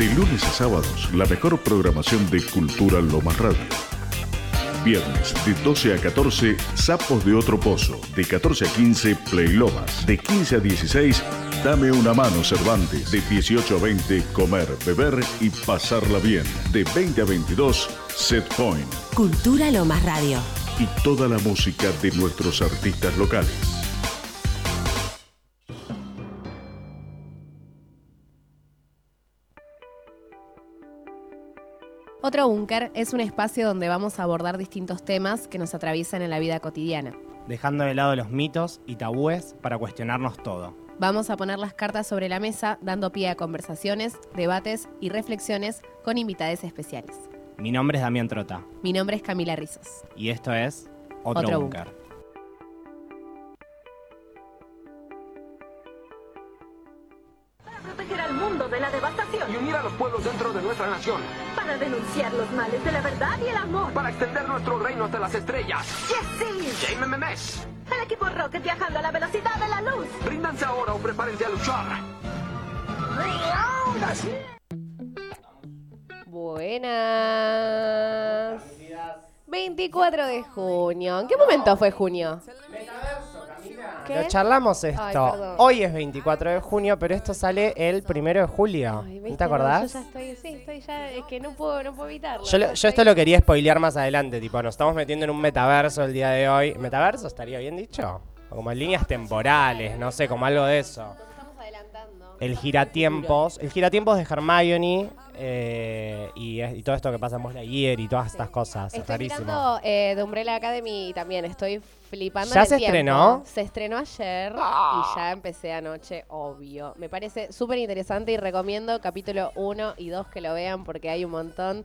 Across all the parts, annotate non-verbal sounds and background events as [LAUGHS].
De lunes a sábados, la mejor programación de Cultura Lomas Radio. Viernes de 12 a 14, Sapos de Otro Pozo. De 14 a 15, Play Lomas. De 15 a 16, Dame una mano Cervantes. De 18 a 20, Comer, Beber y Pasarla Bien. De 20 a 22, Set Point. Cultura Lomas Radio. Y toda la música de nuestros artistas locales. Otro Búnker es un espacio donde vamos a abordar distintos temas que nos atraviesan en la vida cotidiana. dejando de lado los mitos y tabúes para cuestionarnos todo. Vamos a poner las cartas sobre la mesa, dando pie a conversaciones, debates y reflexiones con invitades especiales. Mi nombre es Damián Trota Mi nombre es Camila Rizos. y esto es Otro, Otro Búnker. De la devastación. y unir a los pueblos dentro de nuestra nación, Para denunciar los males de la verdad y el amor. para extender nuestro reino hasta las estrellas. ¡Yes, JMMS, El equipo Rocket viajando a la velocidad de la luz. ríndanse ahora o prepárense a luchar. Buenas. 24 de junio. ¿En qué momento fue junio? ¿Qué? Lo charlamos esto. Ay. Hoy es 24 de junio, pero esto sale el primero de julio. Ay, ¿No ¿viste? te acordás? Yo ya estoy, sí, estoy ya, es que no puedo, no puedo evitarlo. Yo, lo- yo esto lo quería spoilear más adelante, tipo, nos estamos metiendo en un metaverso el día de hoy. ¿Metaverso estaría bien dicho? O como en líneas temporales, no sé, como algo de eso. El giratiempos, el giratiempos de Hermione eh, y, es- y todo esto que pasa en Buzz Lightyear y todas estas cosas. es Estoy rarísimo. mirando eh, The Umbrella Academy y también estoy flipando. ¿Ya en el se tiempo. estrenó? Se estrenó ayer Ah. y ya empecé anoche, obvio. Me parece súper interesante y recomiendo capítulo 1 y 2 que lo vean porque hay un montón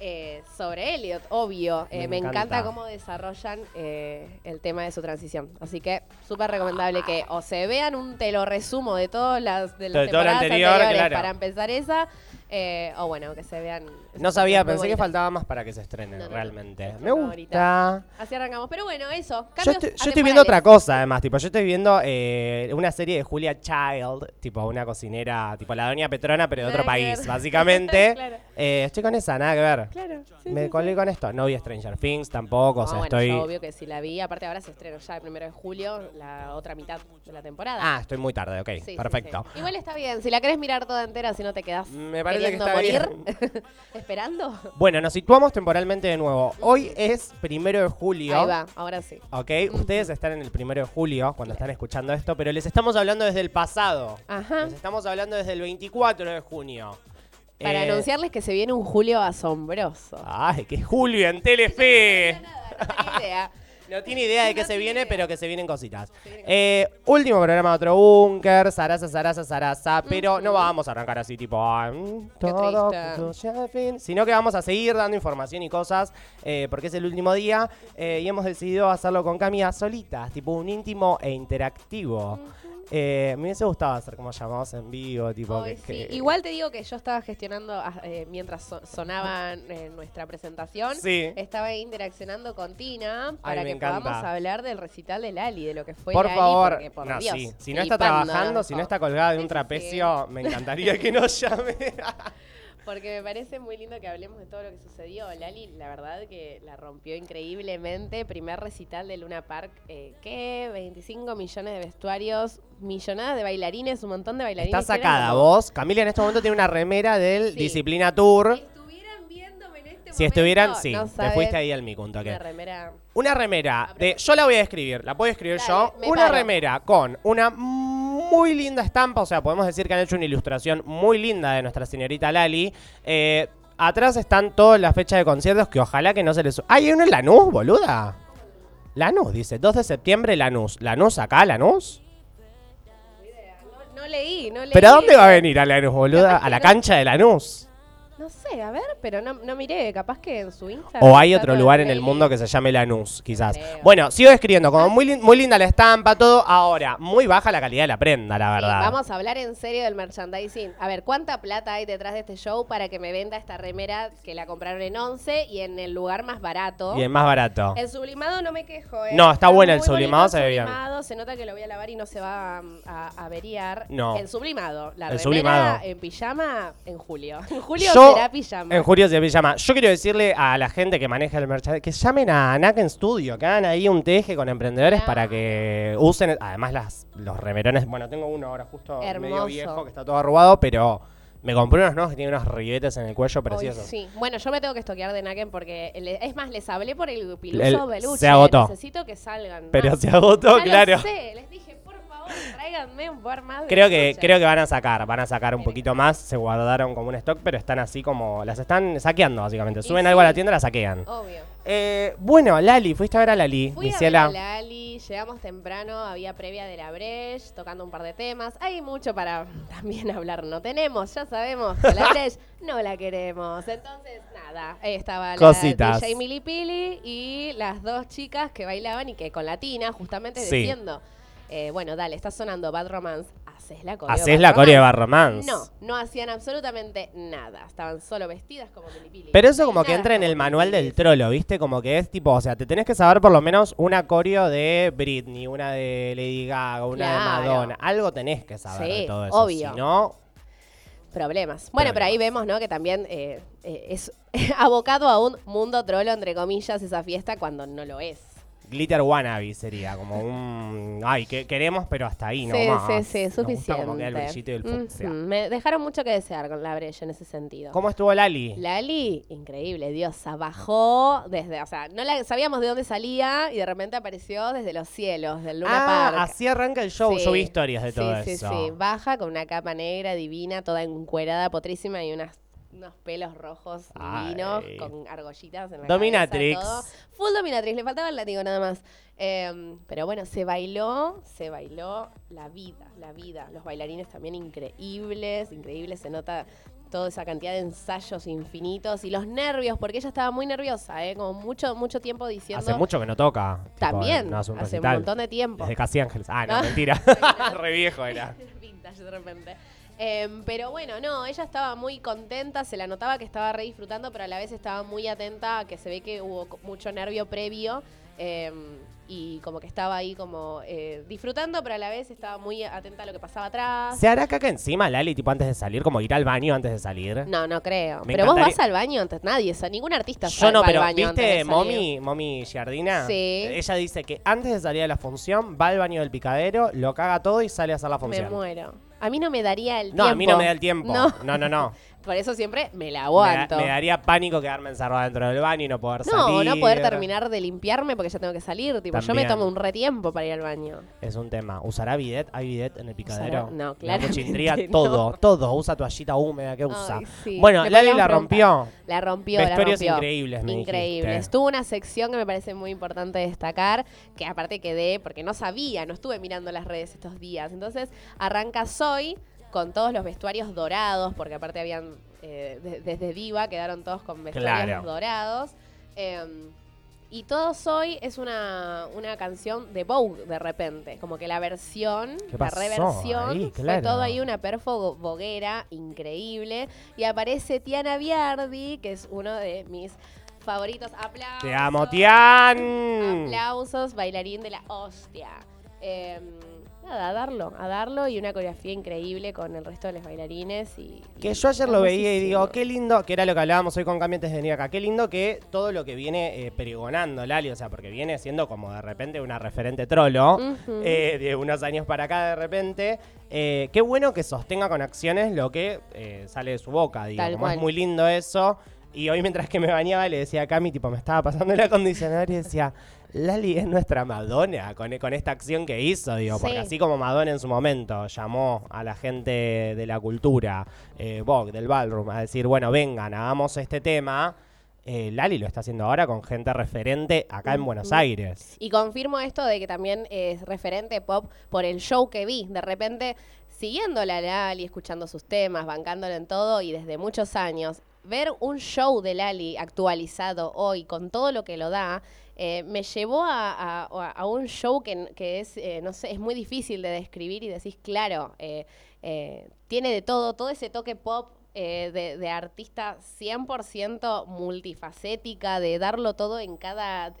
eh, sobre Elliot, obvio. Eh, Me me, encanta. encanta. cómo desarrollan eh, el tema de su transición. Así que súper recomendable que o se vean un te lo resumo de todas las, de las De todo lo temporadas anterior, anteriores claro. para empezar esa. eh, o bueno, que se vean. No sabía, pensé que faltaba más para que se estrene, No, no, no. realmente. Me gusta. Así arrancamos. Pero bueno, eso. Yo cambios estoy, yo estoy viendo otra atemporales. cosa, además, tipo, yo estoy viendo eh, una serie de Julia Child, tipo una cocinera, tipo la doña Petrona, pero de otro Nada que país, ver. básicamente. [LAUGHS] Claro. Eh, estoy con esa, nada que ver. Claro. sí, Me sí, colgué sí. con esto. No vi Stranger Things tampoco, o No, sea, bueno, estoy... yo obvio que si la vi. Aparte ahora se estrena ya el primero de julio, la otra mitad de la temporada. Ah, estoy muy tarde, ok, Sí, sí, perfecto. sí. Igual está bien. Si la querés mirar toda entera, si no te quedás Me parece que queriendo está morir, [LAUGHS] esperando. Bueno, nos situamos temporalmente de nuevo. Hoy es primero de julio. Ahí va, ahora sí. Ok, ustedes están en el primero de julio cuando están escuchando esto, pero les estamos hablando desde el pasado. Ajá. Les estamos hablando desde el 24 de junio. Para Eh, anunciarles que se viene un julio asombroso. Ay, que es Julio en Telefe. No idea. [LAUGHS] No tiene idea de qué se viene, pero que se vienen cositas. Eh, último programa de otro búnker, zaraza, zaraza, zaraza, pero no vamos a arrancar así tipo ah, mm, todo al fin, sino que vamos a seguir dando información y cosas eh, porque es el último día eh, y hemos decidido hacerlo con Camila solitas, tipo un íntimo e interactivo. Eh, me hubiese gustado hacer como llamamos en vivo, tipo Ay, que, sí. que- Igual te digo que yo estaba gestionando ah, eh, mientras so- sonaba eh, nuestra presentación. Sí. Estaba interaccionando con Tina para me que encanta. podamos hablar del recital de Lali, de lo que fue Por Lali, favor, porque, por no, Dios, sí. si no está trabajando, si no está colgada de un trapecio, me encantaría que nos llame. [LAUGHS] Porque me parece muy lindo que hablemos de todo lo que sucedió. Lali, la verdad que la rompió increíblemente. Primer recital de Luna Park, eh, ¿qué? 25 millones de vestuarios, millonadas de bailarines, un montón de bailarines. Está sacada vos. Camila en este momento tiene una remera del Sí. Disciplina Tour. Si estuvieran viéndome en este Si estuvieran, sí, no te fuiste ahí al mico un toque. Una remera. Una remera de. Yo la voy a escribir, la puedo escribir Dale, yo. me Una paro. remera con una muy linda estampa. O sea, podemos decir que han hecho una ilustración muy linda de nuestra señorita Lali. Eh, atrás están todas las fechas de conciertos que ojalá que no se les. ¡Ay, hay uno en Lanús, boluda! Lanús, dice. 2 de septiembre, Lanús. ¿Lanús acá, Lanús? No, leí, no leí. ¿Pero a dónde va a venir a Lanús, boluda? ¿A la cancha de Lanús? No sé, a ver, pero no, no miré, capaz que en su Instagram. O hay otro lugar en el mundo que se llame Lanús, quizás. Creo. Bueno, sigo escribiendo, como muy, lin- muy linda la estampa, todo. Ahora, muy baja la calidad de la prenda, la Sí, verdad. vamos a hablar en serio del merchandising. A ver, ¿cuánta plata hay detrás de este show para que me venda esta remera que la compraron en 11 y en el lugar más barato? Bien, más barato. El sublimado no me quejo, ¿eh? No, está bueno el muy sublimado, bonito se ve bien. sublimado, Se nota que lo voy a lavar y no se va a, a- a averiar. No. El sublimado. La El remera sublimado. en pijama en julio. [LAUGHS] En julio Yo- será pijama. En Julio se llama. Yo quiero decirle a la gente que maneja el merchandising que llamen a Naken Studio, que hagan ahí un teje con emprendedores para que usen. Además, las, los remerones. Bueno, tengo uno ahora justo medio Hermoso. viejo que está todo arrugado, pero me compré unos nuevos que tienen unos ribetes en el cuello Hoy preciosos. sí. Bueno, yo me tengo que estoquear de Naken porque, le- es más, les hablé por el piluso El- peluche. se agotó. Necesito que salgan. Pero más. se agotó, Ya lo claro. sé, les dije, tráiganme un par más de Creo que, creo que van a sacar, van a sacar un poquito más, se guardaron como un stock, pero están así como, las están saqueando básicamente. Suben sí. algo a la tienda y la saquean. Obvio. Eh, bueno, Lali, fuiste a ver a Lali, Fui a ver a Lali, llegamos temprano, había previa de la Breche, tocando un par de temas. Hay mucho para [LAUGHS] también hablar, no tenemos, ya sabemos que la [LAUGHS] Breche no la queremos. Entonces, nada, ahí estaba Cositas. la DJ Milly Pili y las dos chicas que bailaban y que con Latina, justamente Sí. diciendo, eh, bueno, dale, está sonando Bad Romance, haces la coreo Haces la coreo de Bad Romance. No, no hacían absolutamente nada, estaban solo vestidas como Milly Pili. Pero eso como que entra en el manual del trolo, ¿viste? Como que es tipo, o sea, te tenés que saber por lo menos una coreo de Britney, una de Lady Gaga, una Claro. de Madonna. Algo tenés que saber de Sí, todo eso. obvio. Si no, Problemas. Bueno, pero ahí vemos, ¿no? Que también eh, eh, es [LAUGHS] abocado a un mundo trolo, entre comillas, esa fiesta cuando no lo es. Glitter wannabe sería como un... Ay, que queremos, pero hasta ahí, ¿no? sí, más. sí, sí, gusta suficiente. como el brillito y el. Ujú, Me dejaron mucho que desear con la brecha en ese sentido. ¿Cómo estuvo Lali? Lali, increíble, diosa, bajó desde, o sea, no la, sabíamos de dónde salía y de repente apareció desde los cielos del Luna ah, Park. así arranca el show. Sí. Yo vi historias de todo sí, eso. Sí, sí, baja con una capa negra divina, toda encuerada, potrísima y unas, unos pelos rojos Ay. divinos con argollitas en la Dominatrix. cabeza, todo. Full dominatrix, le faltaba el látigo nada más. Em, pero bueno, se bailó, se bailó la vida, la vida. Los bailarines también increíbles, increíbles, se nota toda esa cantidad de ensayos infinitos y los nervios, porque ella estaba muy nerviosa, ¿eh? como mucho, mucho tiempo diciendo... Hace mucho que no toca. tipo, También, no hace un hace un recital. montón de tiempo. Desde Casi Ángeles. Ah, no, mentira. [LAUGHS] Re viejo era. Vintage de repente. Em, pero bueno, no, ella estaba muy contenta, se la notaba que estaba re disfrutando, pero a la vez estaba muy atenta, que se ve que hubo mucho nervio previo em, y como que estaba ahí como eh, disfrutando, pero a la vez estaba muy atenta a lo que pasaba atrás. ¿Se hará caca encima, Lali, tipo antes de salir? Como ir al baño antes de salir. No, no creo. Me pero vos vas al baño antes, nadie, o sea, ningún artista Yo no, va al pero baño antes de ¿viste. Mommy, Mommy Giardina? Sí. Ella dice que antes de salir a la función va al baño del picadero, lo caga todo y sale a hacer la Me función. muero. A mí no me daría el No, tiempo. a mí no me da el tiempo. No. No, no, no. [LAUGHS] Por eso siempre me la Me, da- aguanto. me daría pánico quedarme encerrado dentro del baño y no poder No, salir. no poder terminar de limpiarme porque ya tengo que salir. Tipo, yo me También. tomo un retiempo para ir al baño. Es un tema. ¿Usará bidet? ¿Hay bidet en el picadero? Usará- no, La claramente cuchindría, [LAUGHS] no. todo, todo. Usa toallita húmeda, ¿qué usa? Ay, sí. Bueno, Lali la preguntar. rompió. La rompió, la Vestuarios rompió. increíbles, me Increíble. dijiste. Estuvo una sección que me parece muy importante destacar, que aparte quedé, porque no sabía, no estuve mirando las redes estos días. Entonces, arranca Soy con todos los vestuarios dorados, porque aparte habían, eh, de- desde Diva quedaron todos con vestuarios Claro. dorados. Em, y todo Soy es una, una canción de Vogue de repente. Como que la versión, ¿Qué la reversión, ahí? fue Claro. todo ahí una perfo boguera increíble. Y aparece Tiana Biardi, que es uno de mis favoritos. Aplausos. Te amo, Tian. Aplausos, bailarín de la hostia. Em, nada, a darlo, a darlo y una coreografía increíble con el resto de los bailarines. Y, Que y yo ayer lo veía y digo, qué lindo, que era lo que hablábamos hoy con Cambiantes de venir acá, qué lindo que todo lo que viene eh, perigonando Lali, o sea, porque viene siendo como de repente una referente trolo, eh, de unos años para acá de repente, eh, qué bueno que sostenga con acciones lo que eh, sale de su boca, digo, como es muy lindo eso. Y hoy mientras que me bañaba le decía a Cami, tipo, me estaba pasando el acondicionador y decía, Lali es nuestra Madonna con, con esta acción que hizo, digo, porque Sí. así como Madonna en su momento llamó a la gente de la cultura, eh, Vogue, del ballroom, a decir, bueno, vengan, hagamos este tema, eh, Lali lo está haciendo ahora con gente referente acá en Buenos Aires. Y confirmo esto de que también es referente pop por el show que vi. De repente siguiéndola a Lali, escuchando sus temas, bancándola en todo y desde muchos años, ver un show de Lali actualizado hoy con todo lo que lo da, eh, me llevó a, un show que, es, eh, no sé, es muy difícil de describir y decís, claro, eh, eh, tiene de todo, todo ese toque pop de, de artista 100% multifacética, de darlo todo en cada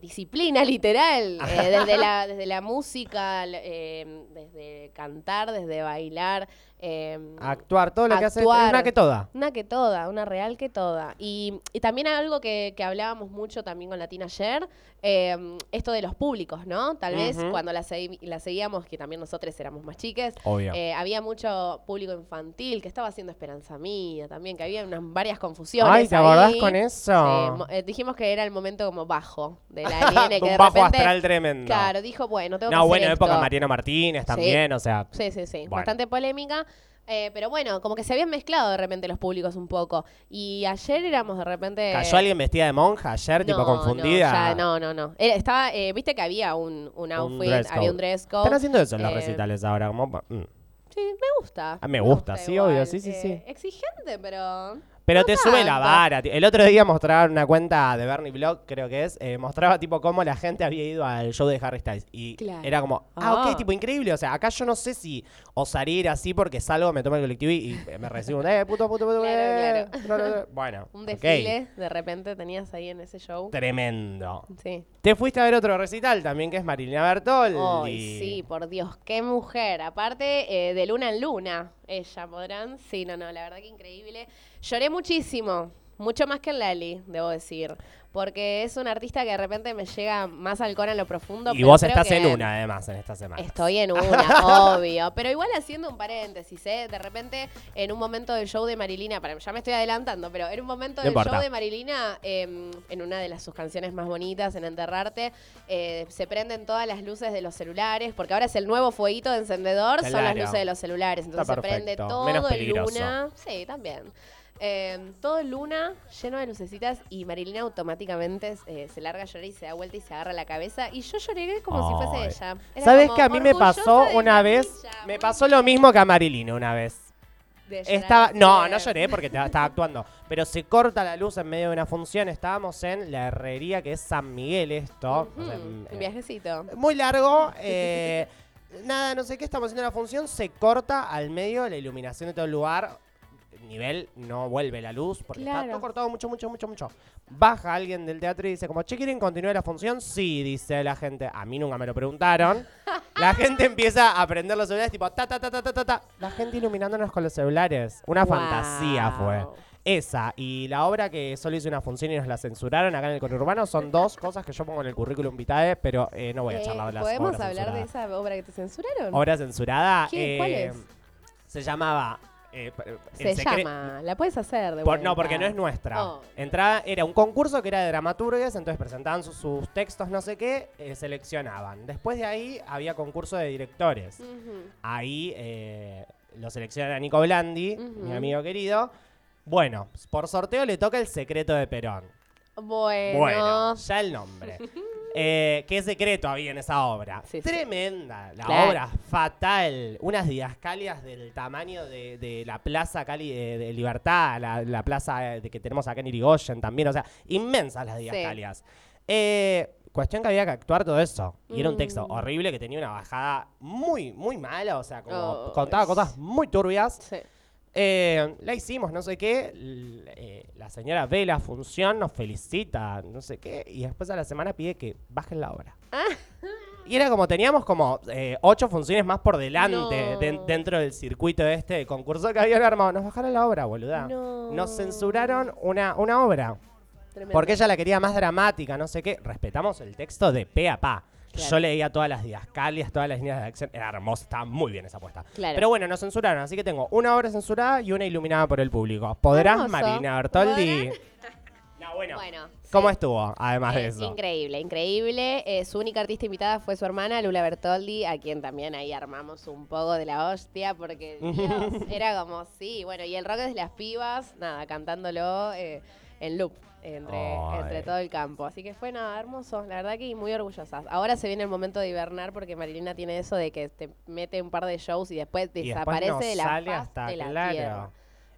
disciplina literal, [LAUGHS] eh, desde, la, desde la música, eh, desde cantar, desde bailar. Eh, Actuar, todo lo que hace es una que toda. una que toda, una real que toda. Y, y también algo que, que hablábamos mucho también con Latina ayer, eh, esto de los públicos, ¿no? Tal vez cuando la, la seguíamos, que también nosotros éramos más chiques, eh, había mucho público infantil que estaba haciendo Esperanza Mía también, que había unas varias confusiones. Ay, ¿te acordás con eso? Eh, dijimos que era el momento como bajo de la [LAUGHS] nene, que un de bajo repente, astral tremendo. Claro, dijo, bueno, tengo que no, hacer bueno, época esto. Mariano Martínez también, o sea. Sí, sí, sí. Bueno. Bastante polémica. Eh, pero bueno, como que se habían mezclado de repente los públicos un poco. Y ayer éramos de repente. ¿Cayó alguien vestida de monja ayer, tipo No, confundida? No, ya, no, no, no. Era- estaba, eh, viste que había un, un outfit, dress había code. un dress code. Están haciendo eso en los Eh, recitales ahora, como... mm. Sí, me gusta. Ah, me gusta, sí, obvio, sí, sí, Eh, sí. Exigente, pero. Pero no te sube la vara. El otro día mostraron una cuenta de Bernie Blog, creo que es, eh, mostraba tipo cómo la gente había ido al show de Harry Styles. Y Claro. era como, ah, Ah. ok, tipo increíble. O sea, acá yo no sé si osaría ir así porque salgo, me tomo el colectivo y, y me recibo un, eh, puto, puto, puto, Claro, eh, no. Bueno, [LAUGHS] Un desfile de repente tenías ahí en ese show. Tremendo. Sí. Te fuiste a ver otro recital también, que es Marilina Bertoldi. Ay, sí, por Dios, qué mujer. Aparte, eh, de luna en luna, ella podrán. Sí, no, no, la verdad que increíble. Lloré muchísimo, mucho más que en Lali, debo decir. Porque es una artista que de repente me llega más al core en lo profundo. Y pero vos estás en una, además, en esta semana. Estoy en una, [LAUGHS] obvio. Pero igual haciendo un paréntesis, ¿eh? De repente, en un momento del show de Marilina, para, ya me estoy adelantando, pero en un momento No del importa. show de Marilina, eh, en una de las sus canciones más bonitas, en Enterrarte, eh, se prenden todas las luces de los celulares, porque ahora es el nuevo fueguito de encendedor, son las luces de los celulares. Entonces se prende todo Menos en peligroso. luna. Sí, también. Eh, todo luna, lleno de lucecitas, y Marilina automáticamente eh, se larga a llorar y se da vuelta y se agarra la cabeza. Y yo lloré como si fuese Ay. ella. Era ¿Sabes como que a mí me pasó de una vez? Me pasó lo mismo que a Marilina una vez. de llorar Estaba, no, no lloré porque te- estaba actuando. Pero se corta la luz en medio de una función. Estábamos en la herrería que es San Miguel esto. o sea, Ujú, un eh, viajecito. muy largo. [LAUGHS] eh, nada, no sé qué, estamos haciendo la función. Se corta al medio la iluminación de todo el lugar. Nivel, no vuelve la luz porque está todo cortado mucho, mucho, mucho, mucho. Baja alguien del teatro y dice como, che, ¿quieren continuar la función? Sí, dice la gente. A mí nunca me lo preguntaron. [LAUGHS] La gente empieza a prender los celulares tipo, ta, ta, ta, ta, ta, ta. La gente iluminándonos con los celulares. Una fantasía fue. Esa y la obra que solo hice una función y nos la censuraron acá en el conurbano son dos cosas que yo pongo en el currículum vitae, pero eh, no voy a Eh, charlar de las ¿Podemos obras hablar de esa obra que te censuraron? Obra censurada. ¿Qué? ¿Cuál eh, es? Se llamaba. Eh, Se el secre- llama. La puedes hacer de por- no, porque no es nuestra. Oh. Entraba, era un concurso que era de dramaturgues, entonces presentaban sus, sus textos, no sé qué, eh, seleccionaban. Después de ahí había concurso de directores. Ahí eh, lo selecciona Nico Blandi, mi amigo querido. Bueno, por sorteo le toca el secreto de Perón. Bueno. Bueno, ya el nombre. [LAUGHS] Eh, ¿Qué secreto había en esa obra? Sí, sí. Tremenda, la Claro. obra fatal. Unas didascalias del tamaño de, de la Plaza Cali de, de Libertad, la, la plaza eh, de que tenemos acá en Irigoyen también. O sea, inmensas las didascalias. Eh, cuestión que había que actuar todo eso. Y era un texto Mm. horrible que tenía una bajada muy, muy mala. O sea, como Oh, contaba cosas muy turbias. Sí. Eh, la hicimos, no sé qué. l- eh, la señora ve la función, nos felicita, no sé qué. Y después a la semana pide que bajen la obra. Y era como, teníamos como eh, ocho funciones más por delante No. den- dentro del circuito este de concurso que habían armado. Nos bajaron la obra, boluda. No. Nos censuraron una, una obra. Tremendo. Porque ella la quería más dramática, no sé qué. Respetamos el texto de pe a pa. Claro. Yo leía todas las didascalias, todas las líneas de acción. Era hermosa, estaba muy bien esa apuesta. Claro. Pero bueno, nos censuraron, así que tengo una obra censurada y una iluminada por el público. ¿Podrás, Hermoso. Marina Bertoldi? [LAUGHS] No, bueno. Bueno. ¿Cómo sí. estuvo, además de Eh, eso? Increíble, increíble. Eh, su única artista invitada fue su hermana Lula Bertoldi, a quien también ahí armamos un poco de la hostia, porque [LAUGHS] Dios, era como, sí, bueno, y el rock de las pibas, nada, cantándolo. eh, en loop entre, Ay. entre todo el campo. Así que fue nada, hermoso. La verdad que muy orgullosas. Ahora se viene el momento de hibernar porque Marilina tiene eso de que te mete un par de shows y después Y después desaparece no de la sale faz hasta, de la claro. tierra.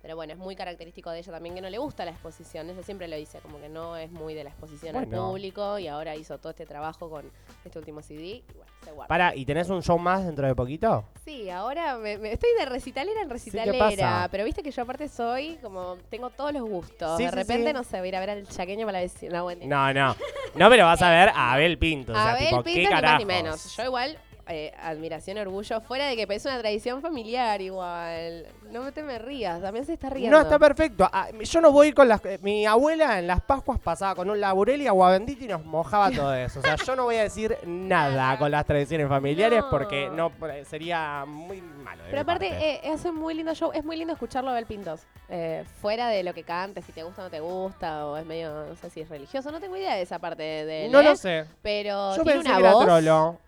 Pero bueno, es muy característico de ella también que no le gusta la exposición. Ella siempre lo dice, como que no es muy de la exposición al público y ahora hizo todo este trabajo con este último CD y bueno, se guarda. Para, ¿y tenés un show más dentro de poquito? Sí, ahora me, me- estoy de recitalera en ¿qué recitalera, pasa? pero viste que yo aparte soy como tengo todos los gustos. Sí, de sí, repente no sé, voy a ir a ver al chaqueño para la vecina. No. No, no. No, pero vas a ver a Abel Pinto. O sea, Abel tipo, Pinto, ¿qué ni más ni menos. Yo igual, eh, admiración, orgullo, fuera de que es una tradición familiar igual. No te me rías, también se está riendo. No, está perfecto. Ah, yo no voy con las... eh, Mi abuela en las Pascuas pasaba con un laburel y agua bendita y nos mojaba todo eso. O sea, yo no voy a decir nada con las tradiciones familiares No. porque no eh, sería muy malo. de Pero mi aparte, parte. eh, un muy lindo show. Es muy lindo escucharlo a Abel Pintos. Eh, fuera de lo que cante, si te gusta o no te gusta, o es medio, no sé si es religioso. No tengo idea de esa parte de él. no ¿eh? lo sé. Pero Yo tiene pensé una que era voz. trolo.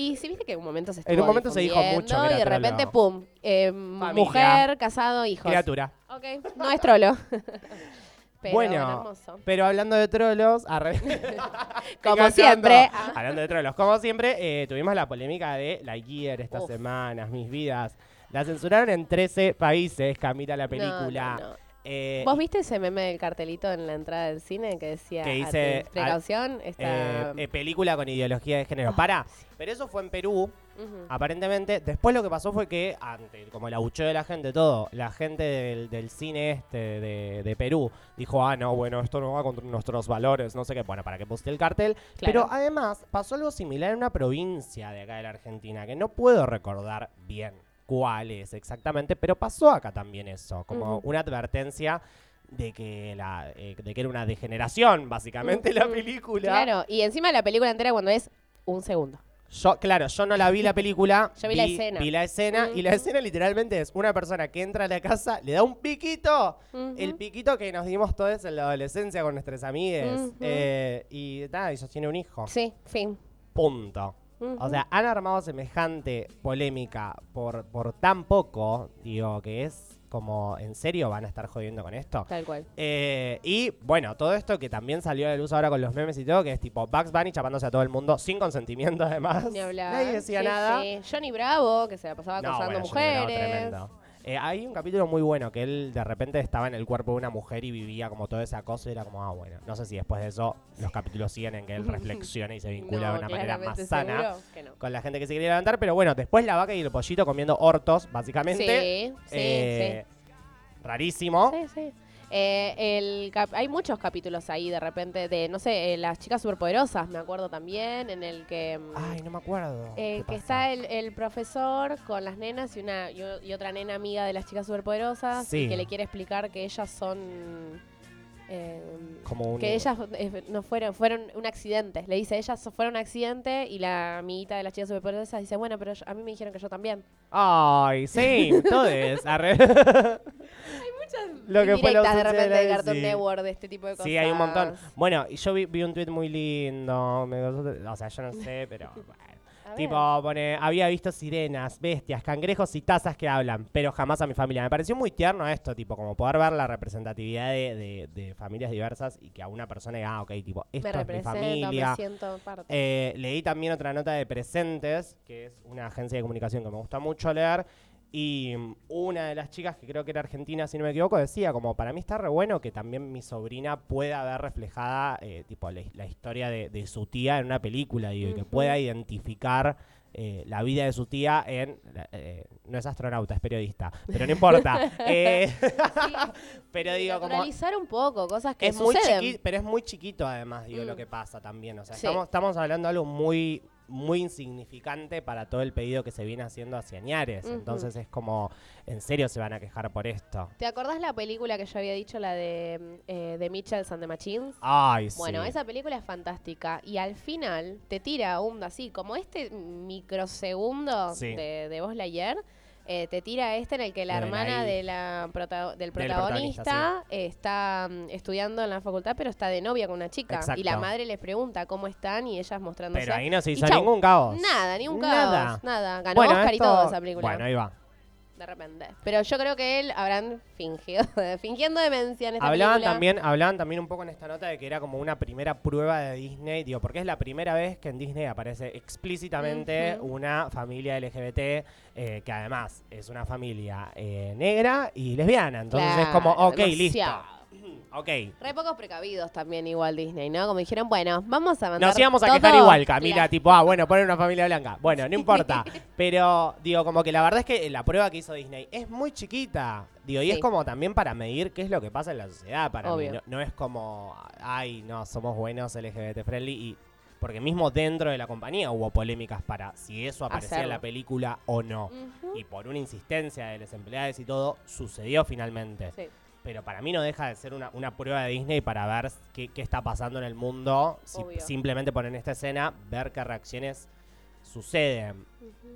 Y si viste que en un momento se estuvo En un momento se dijo mucho y de repente, pum, eh, mujer, casado, hijos. Criatura. Ok, no es trolo. [LAUGHS] Pero Bueno, hermoso. Pero hablando de trolos, arre- [LAUGHS] [LAUGHS] Como Enganchando. siempre. Ah. Hablando de trolos, como siempre, eh, tuvimos la polémica de la Gear estas Uf. semanas, mis vidas. La censuraron en 13 países, Camila, la película. no, no. Eh, ¿Vos viste ese meme del cartelito en la entrada del cine que decía Que "A dice, precaución? Está... eh, eh, película con ideología de género. Para, pero eso fue en Perú. Aparentemente, después lo que pasó fue que, ante como el abucheo de la gente, todo, la gente del, del cine este de, de Perú dijo, ah, no, bueno, esto no va contra nuestros valores, no sé qué, bueno, para que poste el cartel. Pero además pasó algo similar en una provincia de acá de la Argentina, que no puedo recordar bien cuál es exactamente, pero pasó acá también eso, como una advertencia de que, la, eh, de que era una degeneración, básicamente, la película. Claro, y encima la película entera cuando es un segundo. Yo, claro, yo no la vi la película. [LAUGHS] Yo vi la escena. Vi la escena y la escena literalmente es una persona que entra a la casa, le da un piquito. El piquito que nos dimos todos en la adolescencia con nuestras amigas. Ujú. eh, y nada, y sostiene un hijo. Sí, fin. Punto. O sea, han armado semejante polémica por, por tan poco, digo, que es como, ¿en serio van a estar jodiendo con esto? Tal cual. Eh, y bueno, todo esto que también salió a la luz ahora con los memes y todo, que es tipo Bugs Bunny chapándose a todo el mundo sin consentimiento además. Ni hablar. Nadie decía Sí, nada. sí. Johnny Bravo, que se la pasaba No, acosando bueno, Johnny Bravo, mujeres. tremendo. Eh, hay un capítulo muy bueno que él de repente estaba en el cuerpo de una mujer y vivía como todo ese acoso y era como, ah, bueno, no sé si después de eso los capítulos siguen en que él reflexiona y se vincula No, de una manera más sana no. con la gente que se quería levantar, pero bueno, después la vaca y el pollito comiendo hortos, básicamente. Sí, sí, Eh, Rarísimo. sí. Sí, sí. Eh, el cap- hay muchos capítulos ahí de repente de, no sé, eh, las chicas superpoderosas, me acuerdo también, en el que... mm, Ay, no me acuerdo. Eh, ¿Qué que está el, el profesor con las nenas y una y, otra nena amiga de las chicas superpoderosas Sí. y que le quiere explicar que ellas son eh, Como un... que ellas eh, no fueron fueron un accidente le dice ellas fueron un accidente y la amiguita de las chicas superpoderosas dice bueno pero yo- a mí me dijeron que yo también Ay, sí, todo es. arre. [LAUGHS] [LAUGHS] Lo que fue la de repente de Cartoon sí. Network de este tipo de cosas Sí, hay un montón. Bueno, y yo vi, vi un tweet muy lindo. me o sea, yo no sé, [LAUGHS] pero. bueno. Tipo, pone, había visto sirenas, bestias, cangrejos y tazas que hablan, pero jamás a mi familia. Me pareció muy tierno esto, tipo, como poder ver la representatividad de, de- de familias diversas y que a una persona diga, ah, ok, tipo, esto me es mi familia. me siento parte Eh, leí también otra nota de Presentes, que es una agencia de comunicación que me gusta mucho leer. Y mm, una de las chicas, que creo que era argentina, si no me equivoco, decía como, para mí está re bueno que también mi sobrina pueda ver reflejada eh, tipo la, la historia de, de su tía en una película, digo, y que pueda identificar eh, la vida de su tía en... eh, no es astronauta, es periodista, pero no importa. [LAUGHS] Eh, [LAUGHS] pero digo, como... naturalizar un poco cosas que Es muy suceden chiquito, pero es muy chiquito además, digo, Mm. lo que pasa también. O sea, Sí. estamos, estamos hablando de algo muy, muy insignificante para todo el pedido que se viene haciendo hacia Ñares. Ujú. Entonces es como, en serio se van a quejar por esto. ¿Te acordás la película que yo había dicho, la de, eh, de Mitchells and the Machines? Ay, Bueno, sí. esa película es fantástica y al final te tira un así, como este microsegundo Sí. de, de Buzz Lightyear, eh, te tira este en el que la hermana de la prota- del protagonista, protagonista está mm, estudiando en la facultad, pero está de novia con una chica. Exacto. Y la madre les pregunta cómo están y ellas mostrándose. Pero ahí no se hizo ningún caos. Nada, ni un Nada. caos. Nada. Ganó Bueno, Oscar y todo esa película. Bueno, ahí va. De repente. Pero yo creo que él habrán fingido, [LAUGHS] fingiendo demencia en esta Hablaban película. también, hablaban también un poco en esta nota de que era como una primera prueba de Disney, digo, porque es la primera vez que en Disney aparece explícitamente una familia LGBT, eh, que además es una familia eh, negra y lesbiana. Entonces es como, ok, demasiado. listo. [CLEARS THROAT] Ok. Re pocos precavidos también igual Disney, ¿no? Como dijeron, bueno, vamos a mandar Nos íbamos a quejar todo. igual, Camila, Claro. tipo, ah, bueno, poner una familia blanca. Bueno, no importa. [LAUGHS] Pero, digo, como que la verdad es que la prueba que hizo Disney es muy chiquita. Digo, y Sí. es como también para medir qué es lo que pasa en la sociedad para Obvio. mí. No, no es como, ay, no, somos buenos LGBT friendly y. Porque mismo dentro de la compañía hubo polémicas para si eso aparecía en Hacerlo. la película o no. Ujú. Y por una insistencia de los empleados y todo, sucedió finalmente. Sí. Pero para mí no deja de ser una, una prueba de Disney para ver qué, qué está pasando en el mundo. Si Obvio. simplemente ponen esta escena, ver qué reacciones suceden.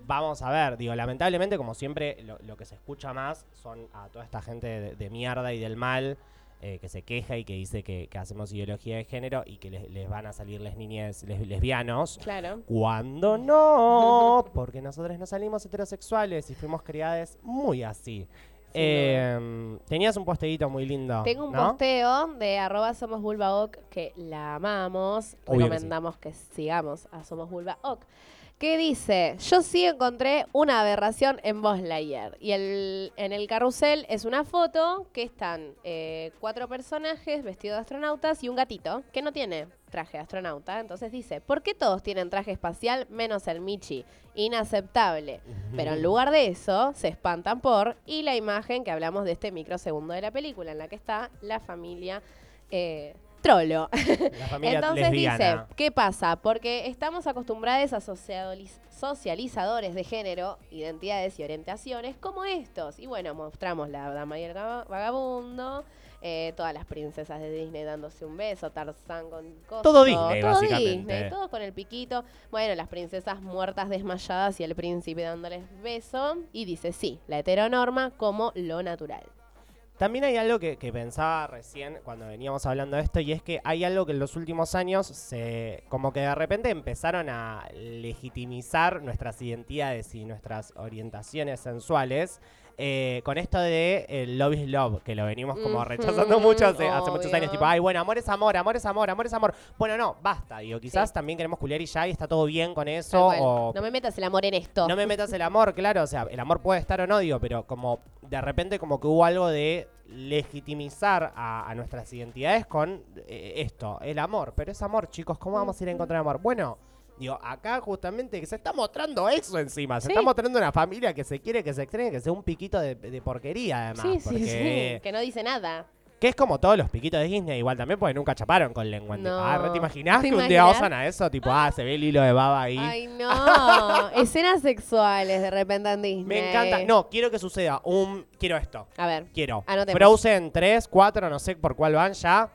Vamos a ver, digo, lamentablemente, como siempre, lo, lo que se escucha más son a toda esta gente de, de mierda y del mal eh, que se queja y que dice que, que hacemos ideología de género y que les, les van a salir les niñas les- lesbianos. Claro. Cuando [LAUGHS] no, porque nosotros no salimos heterosexuales y fuimos criadas muy así. Eh, tenías un posteíto muy lindo. Tengo un ¿no? posteo de arroba Somos Vulva Oc, que la amamos. Obvio que sí. Recomendamos que, sigamos a Somos Vulva Oc. Que dice, yo sí encontré una aberración en Buzz Lightyear. Y el, en el carrusel es una foto que están eh, cuatro personajes vestidos de astronautas y un gatito que no tiene traje de astronauta. Entonces dice, ¿por qué todos tienen traje espacial menos el Michi? Inaceptable. Pero en lugar de eso, se espantan por y la imagen que hablamos de este microsegundo de la película, en la que está la familia eh. La familia [LAUGHS] Entonces lesbiana. dice, ¿qué pasa? Porque estamos acostumbrados a socializ- socializadores de género, identidades y orientaciones como estos. Y bueno, mostramos la dama y el ga- vagabundo, eh, todas las princesas de Disney dándose un beso, Tarzán con cosas. Todo Disney, todo básicamente. Disney, todo con el piquito. Bueno, las princesas muertas desmayadas y el príncipe dándoles beso. Y dice, sí, la heteronorma como lo natural. También hay algo que, que pensaba recién cuando veníamos hablando de esto y es que hay algo que en los últimos años se como que de repente empezaron a legitimizar nuestras identidades y nuestras orientaciones sensuales eh, con esto de el love is love, que lo venimos como rechazando mucho hace, hace muchos años, tipo, ay, bueno, amor es amor, amor es amor, amor es amor. Bueno, no, basta, digo, quizás Sí. también queremos culiar y ya y está todo bien con eso, o No me metas el amor en esto. no me metas el amor, claro, o sea, el amor puede estar o no, digo, pero como de repente como que hubo algo de legitimizar a, a nuestras identidades con eh, esto, el amor. Pero es amor, chicos, ¿cómo vamos a ir a encontrar amor? Bueno, digo, acá justamente que se está mostrando eso encima, se Sí. está mostrando una familia que se quiere, que se extraña, que sea un piquito de, de porquería además. sí, sí, porque- sí. Que no dice nada. Que es como todos los piquitos de Disney, igual también, porque nunca chaparon con lengua. No. Ah, ¿re ¿te imaginás ¿Te que un día osan a eso? Tipo, ah, se ve el hilo de baba ahí. Ay, [LAUGHS] no. Escenas sexuales de repente en Disney. Me encanta. No, quiero que suceda un... Quiero esto. A ver. Quiero. Anotemos. Frozen 3, 4, no sé por cuál van ya.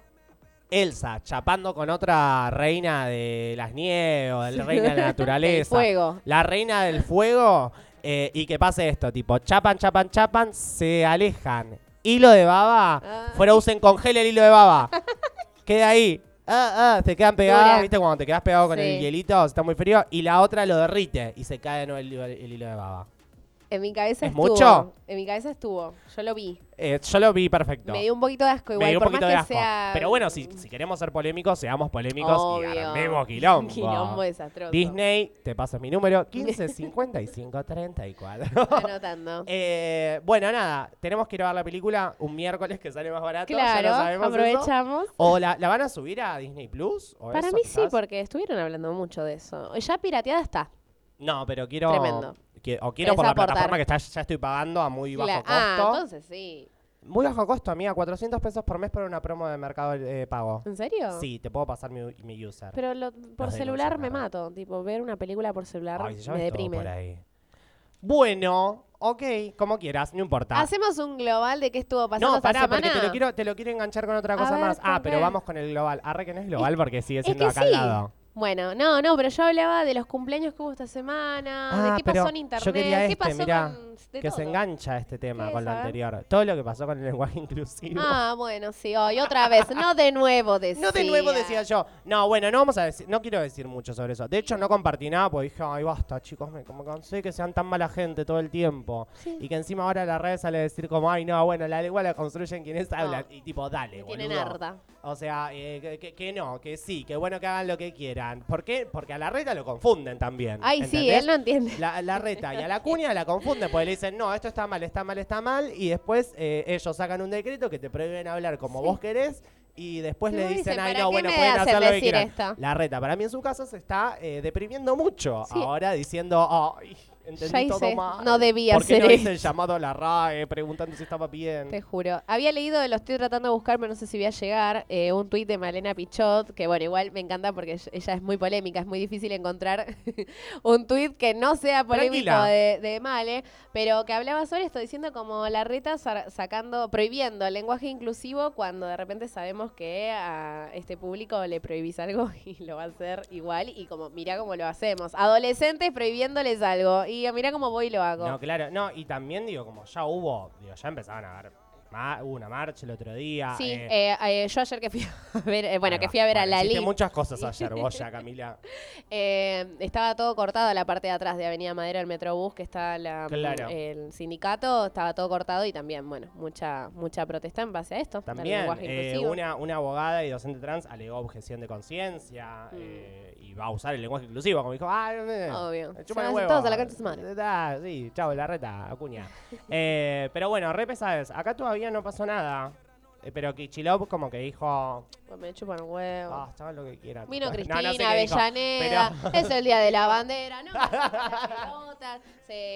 Elsa chapando con otra reina de las nieves o del reina de la [LAUGHS] El naturaleza. fuego. La reina del fuego. eh, y que pase esto, tipo, chapan, chapan, chapan, se alejan. Hilo de baba. Ah. Frozen congela el hilo de baba. Queda ahí. Ah, ah, se quedan pegadas, Dura. ¿viste? Cuando te quedas pegado con Sí. el hielito, está muy frío. Y la otra lo derrite y se cae de nuevo el, hilo- el hilo de baba. En mi cabeza ¿Es estuvo. mucho? En mi cabeza estuvo. Yo lo vi. Eh, yo lo vi perfecto. Me dio un poquito de asco igual. Me dio un por poquito más de asco. sea. Pero bueno, si, si queremos ser polémicos, seamos polémicos y Obvio. armemos quilombo. Quilombo desastroso. Disney, te paso mi número, 15 55 34. Anotando. [LAUGHS] Eh, bueno, nada, tenemos que ir a ver la película un miércoles que sale más barato. ya claro, lo sabemos eso. aprovechamos. ¿O la, la van a subir a Disney Plus? ¿O Para eso, mí sí, porque estuvieron hablando mucho de eso. Ya pirateada está. No, pero quiero. Tremendo. O quiero por la aportar. plataforma que está, ya estoy pagando a muy bajo Cla- costo. Ah, entonces sí. Muy bajo costo, amiga, 400 pesos por mes por una promo de mercado eh, pago. ¿En serio? Sí, te puedo pasar mi, mi user. Pero lo- por celular me mato. Tipo, ver una película por celular Ay, me deprime. ahí. Bueno, ok, como quieras, no importa. Hacemos un global de qué estuvo pasando no, esta pará, semana. porque te lo, quiero, te lo quiero enganchar con otra A cosa ver, más. Ah, ¿con pero qué? vamos con el global. Arre que no es global porque sigue Es siendo que acá sí. al lado. Bueno, no, no, pero yo hablaba de los cumpleaños que hubo esta semana, Ah, de qué pero pasó en internet, yo quería qué este, pasó mirá. con de que todo. se engancha este tema ¿Qué con es? lo A ver. anterior. Todo lo que pasó con el lenguaje [LAUGHS] inclusivo. Ah, bueno, sí, hoy otra vez. No de nuevo decía. [LAUGHS] No de nuevo decía yo. No, bueno, no vamos a decir, no quiero decir mucho sobre eso. De hecho, no compartí nada porque dije, ay, basta, chicos, me como cansé que sean tan mala gente todo el tiempo. Y que encima ahora la red sale a decir como, ay, no, bueno, la lengua la construyen quienes hablan. Y tipo, dale, Me tienen boludo. harta. O sea, eh, que, que- que no, que sí, que bueno que hagan lo que quieran. ¿Por qué? Porque a la reta lo confunden también. Ay, sí, él no entiende. La, la reta y a la cuña la confunden porque le dicen, no, esto está mal, está mal, está mal. Y después eh, ellos sacan un decreto que te prohíben hablar como Sí. vos querés. Y después le dicen, ay, ¿para no, bueno, pueden hacer lo que quieran. esto? La reta, para mí en su caso se está eh, deprimiendo mucho. Sí. Ahora diciendo, ay, entendí Ya todo hice, mal. no debía ¿Por qué no hice el llamado a la RAE preguntando si estaba bien? Te juro. Había leído, lo estoy tratando de buscar, pero no sé si voy a llegar, eh, un tuit de Malena Pichot, que bueno, igual me encanta porque ella- es muy polémica, es muy difícil encontrar [LAUGHS] un tuit que no sea polémico de, de Male, pero que hablaba sobre esto, diciendo como la reta sa- sacando, prohibiendo el lenguaje inclusivo cuando de repente sabemos que a este público le prohibís algo [LAUGHS] y lo va a hacer igual y como mirá cómo lo hacemos. Adolescentes prohibiéndoles algo y mirá cómo voy y lo hago. No, claro, no, y también digo, como ya hubo, digo, ya empezaban a ver, ma- hubo una marcha el otro día. Sí, eh, eh, eh, yo ayer que fui a [LAUGHS] ver, bueno, que fui a ver a Bueno, hiciste Lali, muchas cosas ayer vos ya, Camila. [LAUGHS] estaba todo cortado la parte de atrás de Avenida Madera, el Metrobús, que está la, Claro. el sindicato, estaba todo cortado y también, bueno, mucha mucha protesta en base a esto, También, una, una abogada y docente trans alegó objeción de conciencia Mm. y va a usar el lenguaje inclusivo, como dijo, ah, Obvio. todos a la concha de. Ah, sí, chao, la reta, acuña. [LAUGHS] Pero bueno, re pesadas. Acá todavía no pasó nada. Eh, pero Kichilov como que dijo, Me chupan un huevo. ah, chaval, lo que quieran. Vino No, no sé Cristina, qué dijo, Avellaneda, pero- [LAUGHS] es el día de la bandera, ¿no? [LAUGHS] Las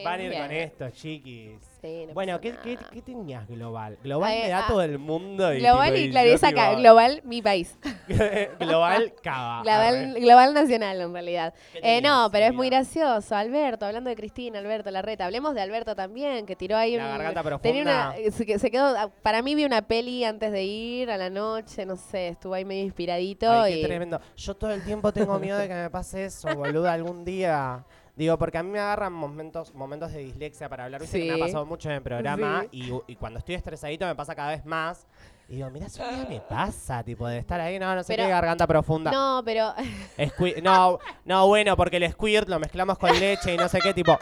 Van a ir con esto, chiquis. Sí, no bueno, ¿qué, qué, nada. qué tenías global? Global Ay, me da ah, todo el mundo. Y, Global y acá, tipo, global, mi país. [LAUGHS] global, cava. Global, nacional, en realidad. ¿Qué Eh, no, pero es muy gracioso. Alberto, hablando de Cristina, Alberto Larreta. Hablemos de Alberto también, que tiró ahí La un. garganta tenía una- profunda. se, que- se quedó. ah, Para mí vi una peli antes de ir a la noche, no sé, estuvo ahí medio inspiradito. Ay, qué tremendo. Yo todo el tiempo tengo miedo de que me pase eso, boluda, algún día. Digo, porque a mí me agarran momentos, momentos de dislexia para hablar. Viste que me Sí. ha pasado mucho en el programa y, y cuando estoy estresadito me pasa cada vez más. Y digo, mira, eso me pasa, tipo, de estar ahí, no, no sé Pero- qué, garganta profunda. No, pero. No, no, bueno, porque el squirt lo mezclamos con leche y no sé qué, tipo.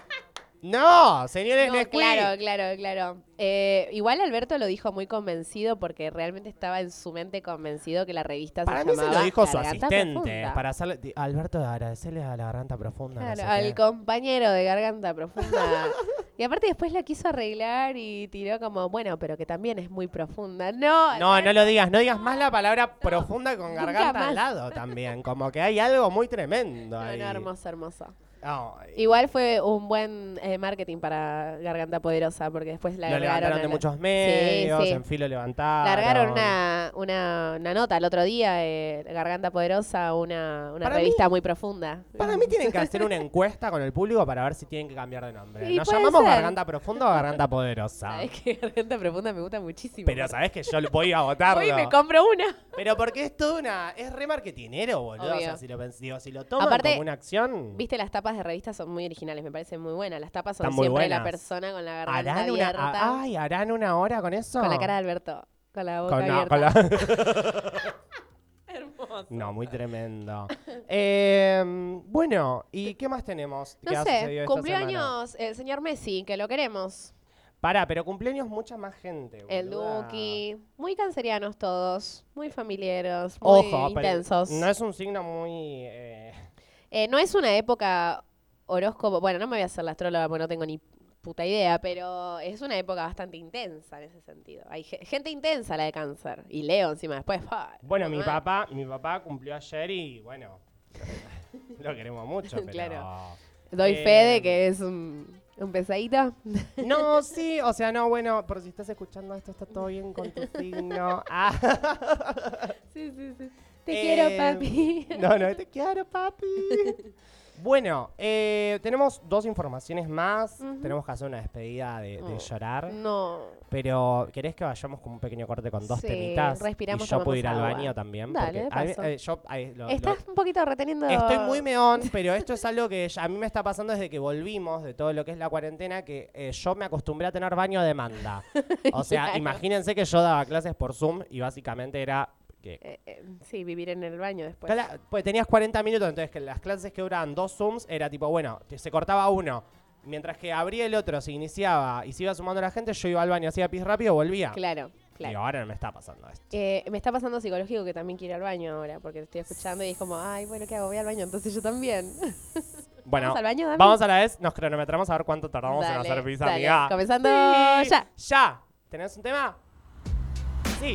No, señores, No, el squirt. claro, claro, claro. Eh, igual Alberto lo dijo muy convencido porque realmente estaba en su mente convencido que la revista Para se mí se lo dijo su asistente. Profunda. Para hacerle. Alberto, agradecerle a la garganta profunda. no Claro, sé al qué. compañero de garganta profunda. [LAUGHS] y aparte después la quiso arreglar y tiró como, bueno, pero que también es muy profunda. No, No, no lo digas, no digas más la palabra profunda con garganta al lado también. Como que hay algo muy tremendo [LAUGHS] no, ahí. no, hermoso, hermoso. Igual fue un buen eh, marketing para Garganta Poderosa porque después la Lo largaron. levantaron de la- muchos medios, Sí, sí. en filo levantaron. Largaron una, una, una nota el otro día, eh, Garganta Poderosa, una, una revista mí- muy profunda. Para mí tienen que hacer una encuesta con el público para ver si tienen que cambiar de nombre. ¿Nos llamamos ser. Garganta Profunda o Garganta Poderosa? [LAUGHS] Sabes que Garganta Profunda me gusta muchísimo. Pero sabes que yo voy a votarlo. Hoy me compro una. Pero porque es toda una... Es re marketinero, boludo. O sea, Obvio. si lo, digo, si lo toman Aparte, como una acción... Viste, las tapas de revistas son muy originales, me parecen muy buenas. Las tapas son Están siempre la persona con la garganta ¿Harán una, abierta. a- ay, ¿harán una hora con eso? con la cara de Alberto. Con la boca Con- no, abierta. con la- [LAUGHS] [LAUGHS] Hermoso. No, muy tremendo. Eh, bueno, ¿y qué más tenemos? que No sé, sucedido esta cumplió semana? años el señor Messi, que lo queremos. Pará, pero cumpleaños mucha más gente. El boluda. Duki. Muy cancerianos todos. Muy familiares. Muy Ojo, intensos. no es un signo muy... eh, Eh, no es una época horóscopo. Bueno, no me voy a hacer la astróloga porque no tengo ni puta idea, pero es una época bastante intensa en ese sentido. Hay ge- gente intensa la de cáncer. Y Leo encima después. Bueno, mi papá, mi papá cumplió ayer y bueno, [LAUGHS] lo queremos mucho, [LAUGHS] pero... Claro. Doy Eh, fe de que es un, un pesadito. [LAUGHS] No, sí, o sea, no, bueno, por si estás escuchando esto, está todo bien con tu signo. Ah. Sí, sí, sí. Te Eh, quiero, papi. No, no, te quiero, papi. [LAUGHS] Bueno, eh, tenemos dos informaciones más. Tenemos que hacer una despedida de, de Oh. llorar. No. Pero, ¿querés que vayamos con un pequeño corte con dos Sí, temitas? respiramos, y yo puedo ir al baño también. Dale, porque a mí- paso. eh, yo, ahí, lo- lo- Estás un poquito reteniendo. Estoy muy [LAUGHS] meón, pero esto es algo que a mí me está pasando desde que volvimos de todo lo que es la cuarentena, que eh, yo me acostumbré a tener baño a demanda. O sea, [LAUGHS] Claro. imagínense que yo daba clases por Zoom y básicamente era que... Eh, eh, sí, vivir en el baño después. Cala- pues tenías 40 minutos, entonces que las clases que duraban dos Zooms era tipo, bueno, se cortaba uno. Mientras que abría el otro, se iniciaba y se iba sumando la gente, yo iba al baño, hacía pis rápido, volvía. Claro, Y claro. ahora no me está pasando esto. Eh, me está pasando psicológico que también quiero ir al baño ahora, porque te estoy escuchando y es como, ay, bueno, ¿qué hago? Voy al baño, entonces yo también. [LAUGHS] Bueno, ¿Vamos al baño, Dami? vamos a la vez, nos cronometramos a ver cuánto tardamos en hacer pis, dale. amiga. Comenzando Sí, ya. Ya. ¿Tenés un tema? Sí.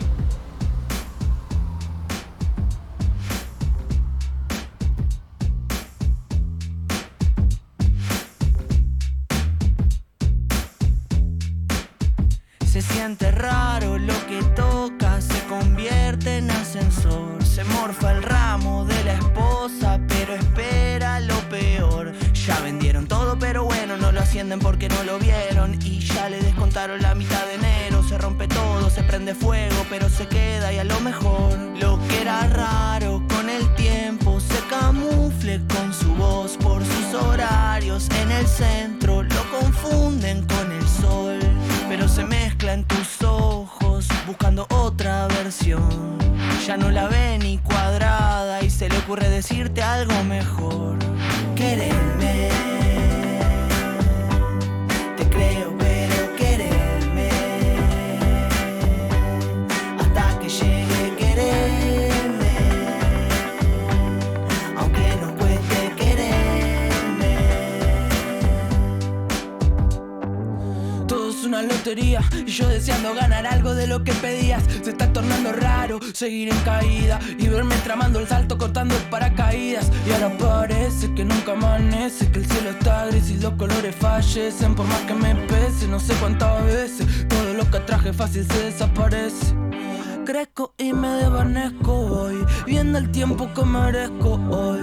Siente raro lo que toca, se convierte en ascensor. Se morfa el ramo de la esposa, pero espera lo peor. Ya vendieron todo, pero bueno, no lo ascienden porque no lo vieron. Y ya le descontaron la mitad de enero. Se rompe todo, se prende fuego, pero se queda y a lo mejor. Lo que era raro con el tiempo se camufle con su voz por sus horarios. En el centro lo confunden con el sol pero se mezcla en tus ojos buscando otra versión. Ya no la ve ni cuadrada y se le ocurre decirte algo mejor. Quererme, deseando ganar algo de lo que pedías. Se está tornando raro seguir en caída y verme tramando el salto cortando el paracaídas. Y ahora parece que nunca amanece, que el cielo está gris y los colores fallecen. Por más que me pese, no sé cuántas veces todo lo que traje fácil se desaparece. Crezco y me desvanezco hoy, viendo el tiempo que merezco hoy.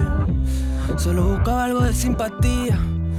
Solo buscaba algo de simpatía.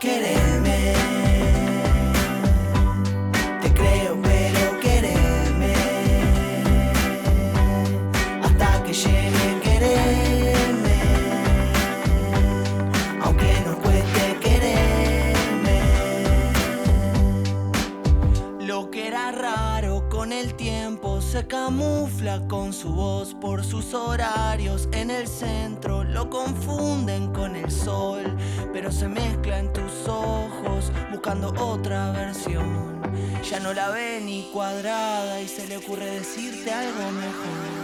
Quererme, te creo, pero quererme. Hasta que llegue quererme, aunque nos cueste quererme. Lo que era raro con el tiempo se camufla con su voz por sus horarios. En el centro lo confunden con el sol, pero se mezcla en tus ojos buscando otra versión. Ya no la ve ni cuadrada y se le ocurre decirte algo mejor.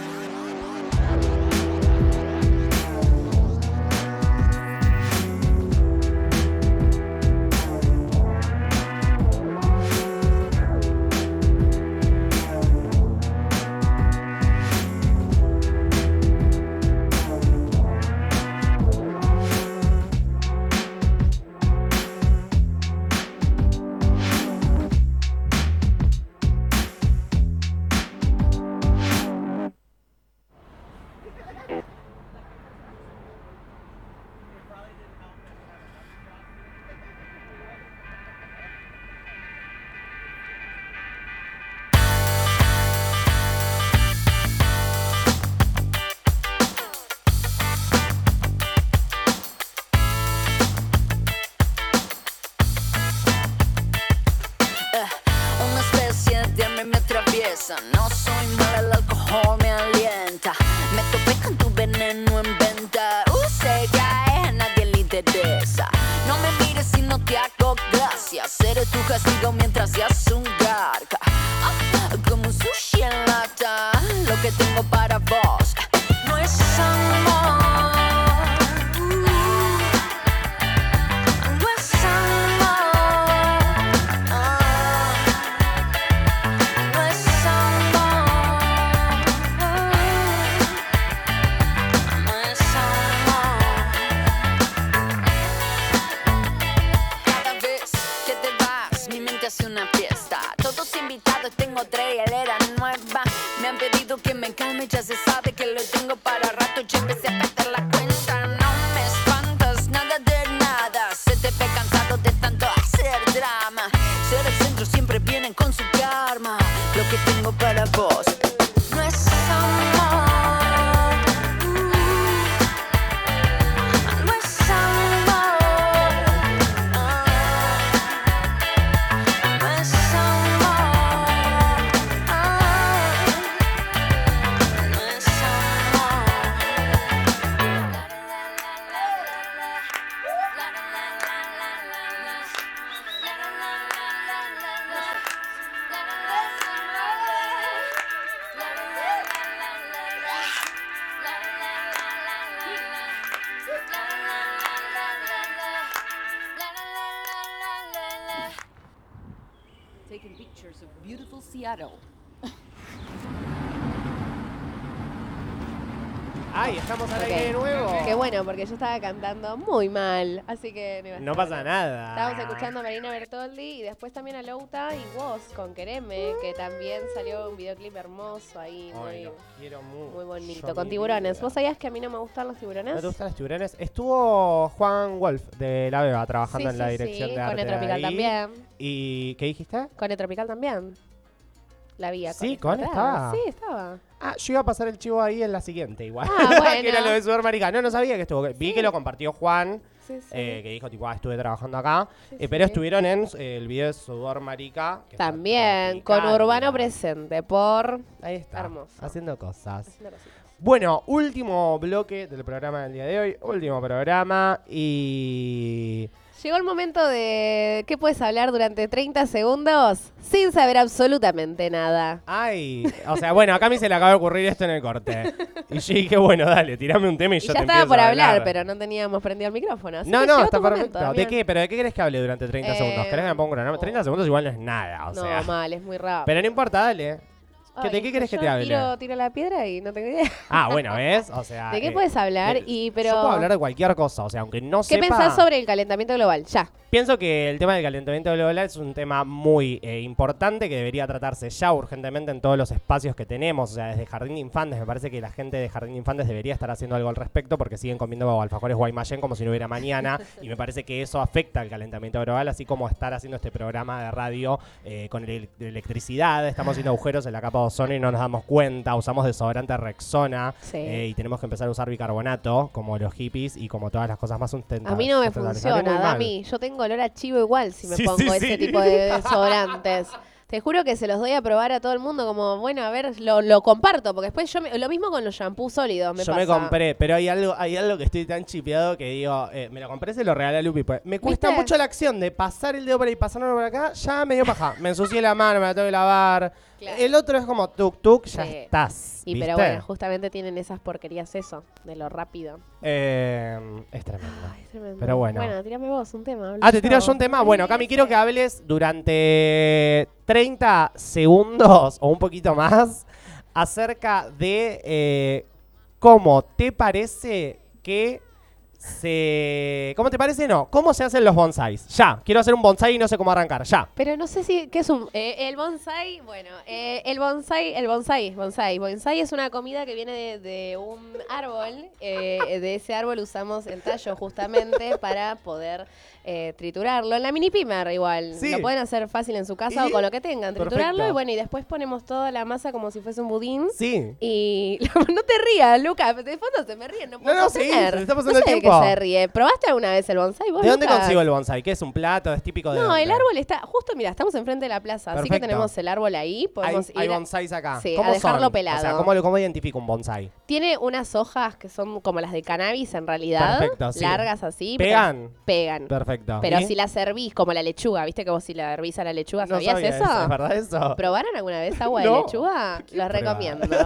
Que tengo para Ay, estamos al Ok. aire de nuevo. Qué bueno, porque yo estaba cantando muy mal, así que no pasa nada. Estábamos escuchando a Marina Bertoldi y después también a Louta y vos con Quereme, que también salió un videoclip hermoso ahí, Ay, muy, los quiero mucho. muy bonito, mi con tiburones. vida. ¿Vos sabías que a mí no me gustan los tiburones? ¿No te gustan los tiburones? Estuvo Juan Wolf de La Beba trabajando Sí, en la sí, dirección sí, de con arte. el Tropical ahí. también. ¿Y qué dijiste? Con el Tropical también. La vi. Sí, con estaba. Sí, estaba. Ah, yo iba a pasar el chivo ahí en la siguiente igual. Ah, bueno. [LAUGHS] que era lo de Sudor Marica. No, no sabía que estuvo. Vi que lo compartió Juan, Sí, sí. eh, que dijo, tipo, ah, estuve trabajando acá. Eh, pero estuvieron en eh, el video de Sudor Marica. También, con. Urbano Presente, por... Ahí está. Hermoso. Haciendo cosas. Haciendo. Bueno, último bloque del programa del día de hoy. Último programa. Y. Llegó el momento de... ¿Qué puedes hablar durante 30 segundos sin saber absolutamente nada? Ay, o sea, bueno, acá a mí se le acaba de ocurrir esto en el corte. Y yo dije, bueno, dale, tirame un tema y Y yo ya te estaba empiezo por a hablar, pero no teníamos prendido el micrófono. así No, que no, está perfecto. ¿De Damián. qué? ¿Pero de qué querés que hable durante 30 Eh, segundos? ¿Querés que me ponga una norma? 30 segundos igual no es nada, o No, sea. mal, es muy rápido. Pero no importa, dale. ¿Qué- ¿De qué querés que te hable? Tiro, tiro la piedra y no tengo idea. Ah, bueno, ¿ves? O sea. ¿De qué eh, puedes hablar? eh, y, pero... Yo puedo hablar de cualquier cosa, o sea, aunque no ¿Qué sepa... pensás sobre el calentamiento global? Ya. Pienso que el tema del calentamiento global es un tema muy eh, importante que debería tratarse ya urgentemente en todos los espacios que tenemos, o sea, desde Jardín de Infantes. Me parece que la gente de Jardín de Infantes debería estar haciendo algo al respecto porque siguen comiendo alfajores Guaymallén como si no hubiera mañana [LAUGHS] y me parece que eso afecta al calentamiento global, así como estar haciendo este programa de radio eh, con ele- electricidad. Estamos haciendo agujeros en la capa de ozono y no nos damos cuenta. Usamos desodorante Rexona Sí. eh, y tenemos que empezar a usar bicarbonato como los hippies y como todas las cosas más sustentables. A mí no me funciona. Dami. Yo tengo olor a chivo igual si me Sí, pongo sí, ese sí. tipo de desodorantes. Te juro que se los doy a probar a todo el mundo como, bueno, a ver, lo, lo comparto, porque después yo me- lo mismo con los shampoos sólidos me Yo pasa. me compré, pero hay algo, hay algo que estoy tan chipeado que digo, eh, me lo compré, se lo regalé a Lupi. Pues. Me cuesta ¿Viste? mucho la acción de pasar el dedo por ahí, pasarlo por acá, ya me dio paja. Me ensucié la mano, me la tengo que lavar. Claro. El otro es como tuk tuk, ya Sí. estás. Y ¿viste? pero bueno, justamente tienen esas porquerías eso, de lo rápido. Eh, es tremendo. Ay, es tremendo. Pero bueno. Bueno, tírame vos un tema. hablo Ah, te tiro yo un tema. Bueno, Cami, quiero que hables durante 30 segundos o un poquito más acerca de eh, cómo te parece que se... ¿Cómo te parece? No. ¿Cómo se hacen los bonsáis? Ya. Quiero hacer un bonsai y no sé cómo arrancar. Ya. Pero no sé si, ¿qué es un, eh, el bonsai? Bueno, eh, el bonsai, el bonsai, bonsai. Bonsai es una comida que viene de, de un árbol. eh, de ese árbol usamos el tallo justamente para poder eh, triturarlo. En la mini pimer igual. Sí. Lo pueden hacer fácil en su casa Y- o con lo que tengan. Triturarlo Perfecto. y bueno, y después ponemos toda la masa como si fuese un budín. Sí. Y [LAUGHS] no te rías, Lucas, de fondo se me ríen, no puedo No, no, sí, se está pasando no el sé de tiempo. qué se ríe. ¿Probaste alguna vez el bonsai vos, ¿De dónde consigo el bonsai? ¿Qué es un plato? ¿Es típico de No, dónde? el árbol está, justo mira, estamos enfrente de la plaza, así que tenemos el árbol ahí, Hay, podemos hay ir acá. Sí, ¿Cómo a dejarlo son? pelado. O sea, ¿cómo, ¿cómo identifico un bonsai? Tiene unas hojas que son como las de cannabis en realidad, Perfecto, sí. largas así. ¿Pegan? Pegan. Perfecto. Pero ¿Y? si la servís como la lechuga, ¿viste que vos si la hervís a la lechuga, No ¿sabías sabía eso? eso, ¿es verdad eso? ¿Probaron alguna vez agua No. de lechuga? Los recomiendo. [LAUGHS]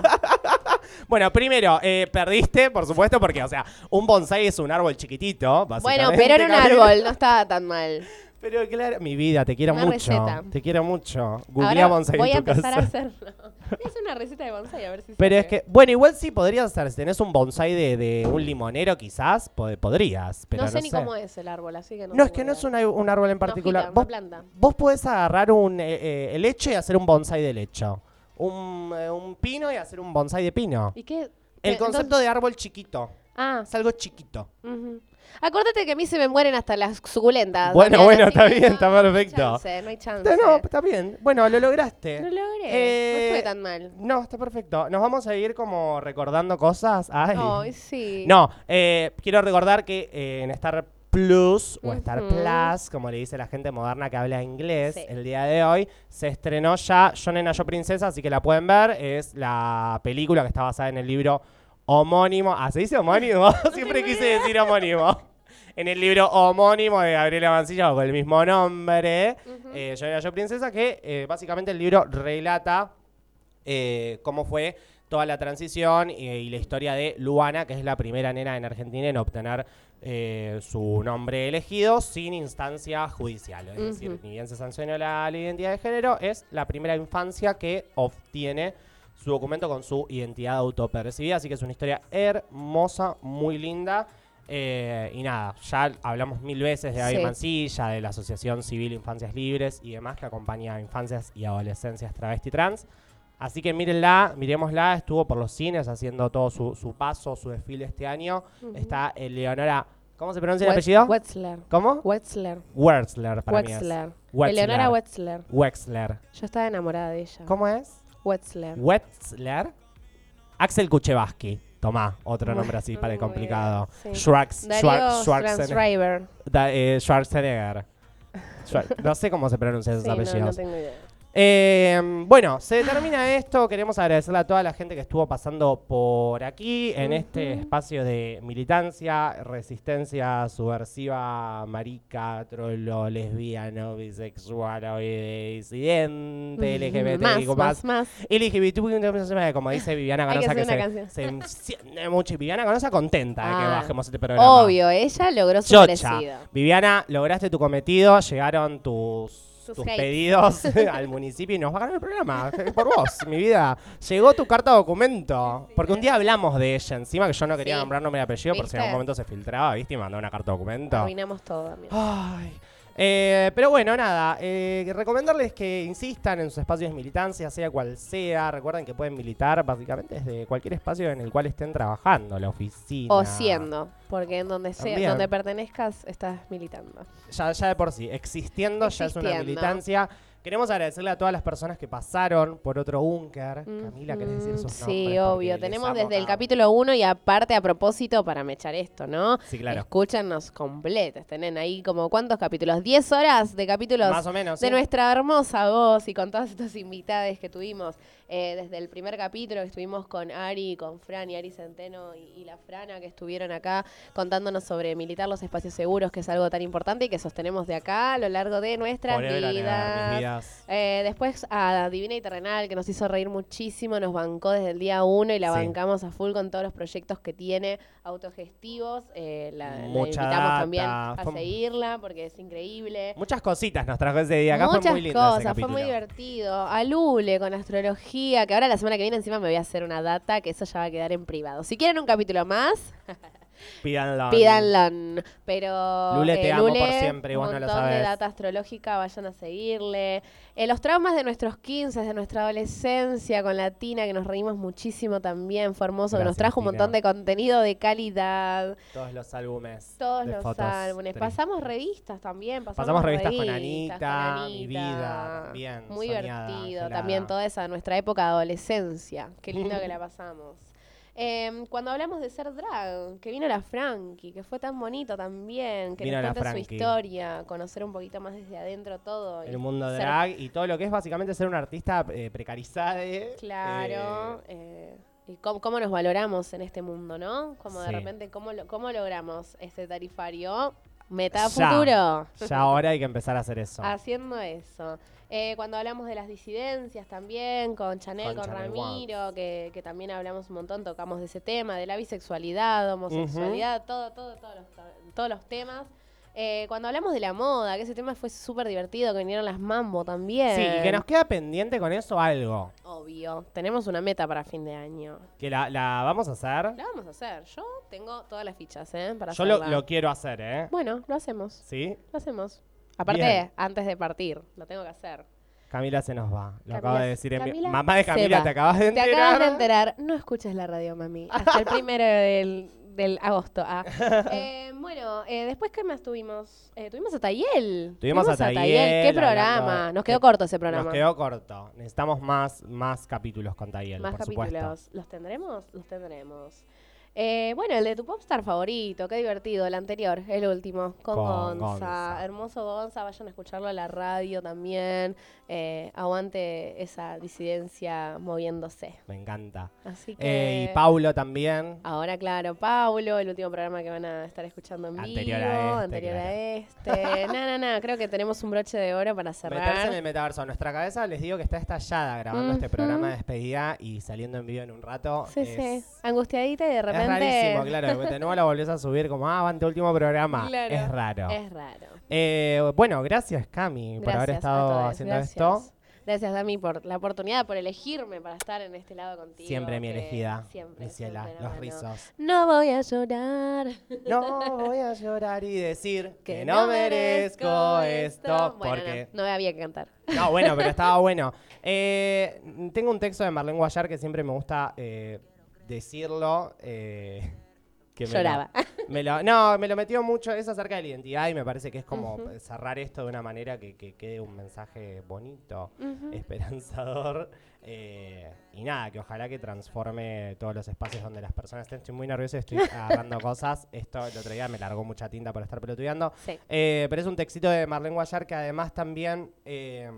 Bueno, primero, eh, perdiste, por supuesto, porque, o sea, un bonsai es un árbol chiquitito, bueno, básicamente. pero era un árbol, no estaba tan mal. Pero claro, mi vida, te quiero Una mucho. receta. Te quiero mucho. Googlea bonsai voy a en tu empezar casa. a hacerlo. [LAUGHS] A hacer una receta de bonsai a ver si Pero es que, bueno, igual sí podrías hacer. Si tenés un bonsai de, de un limonero, quizás, pod- podrías. Pero no no, sé ni cómo es el árbol, así que no No, es que no es una- un árbol en particular. vos, planta. vos podés agarrar un eh, eh, y hacer un bonsai de lecho. Un, eh, un pino y hacer un bonsai de pino. ¿Y qué? El Eh, concepto entonces- de árbol chiquito. Ah, Es algo chiquito. ujú. Acuérdate que a mí se me mueren hasta las suculentas. Bueno, bueno, así está que bien, no, está no hay perfecto. chance, No hay chance. No, no, está bien. Bueno, lo lograste. Lo logré. Eh, no estuve tan mal. No, está perfecto. Nos vamos a ir como recordando cosas. Ay. Ay, sí. No, eh, quiero recordar que eh, en Star Plus o Star. Plus, como le dice la gente moderna que habla inglés, Sí. el día de hoy se estrenó ya Yo Nena Yo Princesa, así que la pueden ver. Es la película que está basada en el libro homónimo. ¿Ah, se dice homónimo? [LAUGHS] Siempre quise decir homónimo. En el libro homónimo de Gabriela Mancilla con el mismo nombre, eh, Yo Nena Yo Princesa, que eh, básicamente el libro relata eh, cómo fue toda la transición y, y la historia de Luana, que es la primera nena en Argentina en obtener eh, su nombre elegido sin instancia judicial. Es decir, ni bien se sancionó la, la identidad de género, es la primera infancia que obtiene su documento con su identidad autopercibida. Así que es una historia hermosa, muy linda. Eh, y nada, ya hablamos mil veces de David Sí. Mancilla, de la Asociación Civil Infancias Libres y demás que acompaña a infancias y adolescencias travesti trans. Así que mírenla, miremosla, estuvo por los cines haciendo todo su, su paso, su desfile este año. Está Eleonora, ¿cómo se pronuncia el apellido? Wetzler. ¿Cómo? Wetzler. Wertzler, para mí es. Wetzler. Wetzler. Eleonora Wetzler. Wexler. Yo estaba enamorada de ella. ¿Cómo es? Wetzler. Wetzler. Axel Kuchevaski. Tomá, otro nombre así para el complicado. sí. Schwarz- Darío Schwar- Schwarzenegger. Da- eh, Schwarzenegger. Schwar- no sé cómo se pronuncian esos Sí, no, no apellidos. tengo idea. Eh, bueno, se termina esto. Queremos agradecerle a toda la gente que estuvo pasando por aquí en este espacio de militancia, resistencia subversiva, marica, trolo, lesbiano, bisexual, disidente, LGBT, más, más, más. LGBT, como dice Viviana [LAUGHS] Hay que se, enciende mucho. Y Viviana Canosa contenta de que Ah, bajemos este programa. Obvio, ella logró su. Viviana, lograste tu cometido, llegaron tus, Tus pedidos [LAUGHS] [LAUGHS] al municipio y nos pagaron el programa. [LAUGHS] Por vos, mi vida. Llegó tu carta de documento. Porque un día hablamos de ella, encima que yo no quería Sí. nombrar nombre y apellido por si en algún momento se filtraba, ¿viste? Y mandó una carta de documento. Arruinamos todo, amigo. Ay. Eh, pero bueno, nada, eh, recomendarles que insistan en sus espacios de militancia, sea cual sea. Recuerden que pueden militar básicamente desde cualquier espacio en el cual estén trabajando, la oficina. O siendo, porque en donde sea, También. donde pertenezcas estás militando. Ya, ya de por sí, existiendo, ya es una Existiendo. militancia. Queremos agradecerle a todas las personas que pasaron por otro búnker. Camila, ¿querés decir sus nombres? Sí, obvio. Tenemos desde el capítulo 1 y aparte a propósito para mechar esto, ¿no? Sí, claro. Escúchanos completos. Tienen ahí como cuántos capítulos? 10 horas de capítulos Más o menos, de sí. nuestra hermosa voz y con todas estas invitadas que tuvimos eh, desde el primer capítulo que estuvimos con Ari, con Fran y Ari Centeno y, y la Frana que estuvieron acá contándonos sobre militar los espacios seguros, que es algo tan importante y que sostenemos de acá a lo largo de nuestras Forever vidas. vidas. Eh, después a Divina y Terrenal, que nos hizo reír muchísimo, nos bancó desde el día uno y la Sí. bancamos a full con todos los proyectos que tiene autogestivos. Eh, la, la invitamos data, también a fue- seguirla porque es increíble. Muchas cositas nos trajo ese día. Acá Muchas fue muy lindo ese cosas, fue muy divertido. A Lule con astrología, que ahora la semana que viene encima me voy a hacer una data, que eso ya va a quedar en privado. Si quieren un capítulo más, Pídanlo. pídanlo. Pero Lule, te eh, amo por siempre, vos no lo de data astrológica, vayan a seguirle. Eh, los traumas de nuestros 15, de nuestra adolescencia con la Tina, que nos reímos muchísimo también, fue hermoso, que nos Gracias, trajo un Tina. montón de contenido de calidad. Todos los álbumes. Todos los fotos álbumes. Pasamos revistas también. Pasamos, Pasamos revistas con Anita, con Mi Vida, también, Muy Soñada, divertido. También toda esa nuestra época de adolescencia. Qué lindo [LAUGHS] que la pasamos. Em, cuando hablamos de ser drag, que vino la Frankie, que fue tan bonito también, que Vino nos la cuenta su historia, conocer un poquito más desde adentro todo. y El mundo ser- drag y todo lo que es básicamente ser un artista eh, precarizado. Claro. eh, y cómo, cómo nos valoramos en este mundo, ¿no? Como de Sí. repente, ¿cómo, lo- cómo logramos este tarifario? Meta Ya. futuro. Ya ahora hay que empezar a hacer eso. Haciendo eso. Eh, cuando hablamos de las disidencias también, con Chanel, Con con, Chanel Ramiro, que, que también hablamos un montón, tocamos de ese tema, de la bisexualidad, homosexualidad, todo, todo, todos los, todos los temas. Eh, cuando hablamos de la moda, que ese tema fue súper divertido, que vinieron las mambo también. Sí, y que nos queda pendiente con eso algo. Obvio. Tenemos una meta para fin de año. Que la, la vamos a hacer. La vamos a hacer. Yo tengo todas las fichas, ¿eh? Para Yo lo, lo quiero hacer, ¿eh? Bueno, lo hacemos. ¿Sí? Lo hacemos. Aparte, Bien. antes de partir, lo tengo que hacer. Camila se nos va. Lo Camila acaba de decir en mi- Camila Mamá de se Camila, va. te acabas de Te enterar. acabas de enterar. No escuches la radio, mami. Hasta el primero del, del agosto. Ah. [LAUGHS] Eh, bueno, eh, después, ¿qué más tuvimos? Eh, tuvimos a Tayel. Tuvimos a Tayel. ¿Qué programa? Nos quedó que- corto ese programa. Nos quedó corto. Necesitamos más, más capítulos con Tayel, Más por capítulos. supuesto. ¿Los tendremos? Los tendremos. Eh, bueno, el de tu popstar favorito, qué divertido, el anterior, el último, con, Con Gonza. Gonza. Hermoso Gonza, vayan a escucharlo a la radio también. Eh, aguante esa disidencia moviéndose. Me encanta. Así que. Eh, y Paulo también. Ahora, claro, Paulo, el último programa que van a estar escuchando en Anterior vivo. a este, anterior claro. a este. no, no, no, creo que tenemos un broche de oro para cerrar. Meterse en el metaverso. Nuestra cabeza, les digo que está estallada grabando este programa de despedida y saliendo en vivo en un rato. Sí, es, sí. Angustiadita y de repente. Es rarísimo, claro. De nuevo la volvés a subir como, ah, va ante último programa. Claro. Es raro. Es raro. Eh, bueno, gracias Cami por haber estado haciendo gracias. esto. Gracias, Dami, por la oportunidad, por elegirme para estar en este lado contigo. Siempre mi elegida, Siempre. mi ciela, siempre, los rizos. No voy a llorar. No voy a llorar y decir [LAUGHS] que, Que no merezco esto, Bueno, porque... no, no había que cantar. No, bueno, pero estaba [LAUGHS] bueno. Eh, tengo un texto de Marlene Guayar que siempre me gusta eh, decirlo. eh, [LAUGHS] que me lo- Lloraba. me lo- no, me lo metió mucho. Es acerca de la identidad y me parece que es como cerrar esto de una manera que, que quede un mensaje bonito, esperanzador. eh, y nada, que ojalá que transforme todos los espacios donde las personas estén. Estoy muy nervioso estoy [LAUGHS] agarrando cosas. Esto el otro día me largó mucha tinta por estar pelotudeando. Sí. Eh, pero es un textito de Marlene Guayar que además también eh,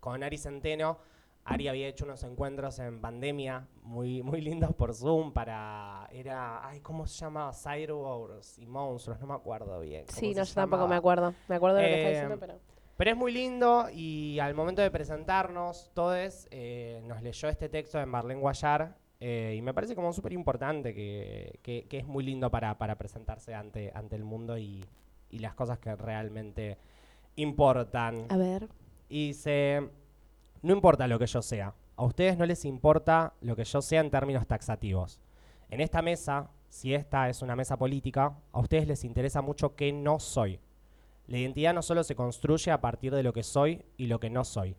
con Ari Centeno, Ari había hecho unos encuentros en pandemia muy, muy lindos por Zoom para, era, ay, ¿cómo se llama? Cyborgs y monstruos, no me acuerdo bien. Sí, no, yo tampoco me acuerdo. Me acuerdo de lo que está Eh, diciendo, pero. Pero es muy lindo y al momento de presentarnos, todos nos leyó este texto de Marlene Guayar eh, y me parece como súper importante que, que- que es muy lindo para, para presentarse ante, ante el mundo y, y las cosas que realmente importan. A ver. Y dice, no importa lo que yo sea, a ustedes no les importa lo que yo sea en términos taxativos. En esta mesa, si esta es una mesa política, a ustedes les interesa mucho qué no soy. La identidad no solo se construye a partir de lo que soy y lo que no soy.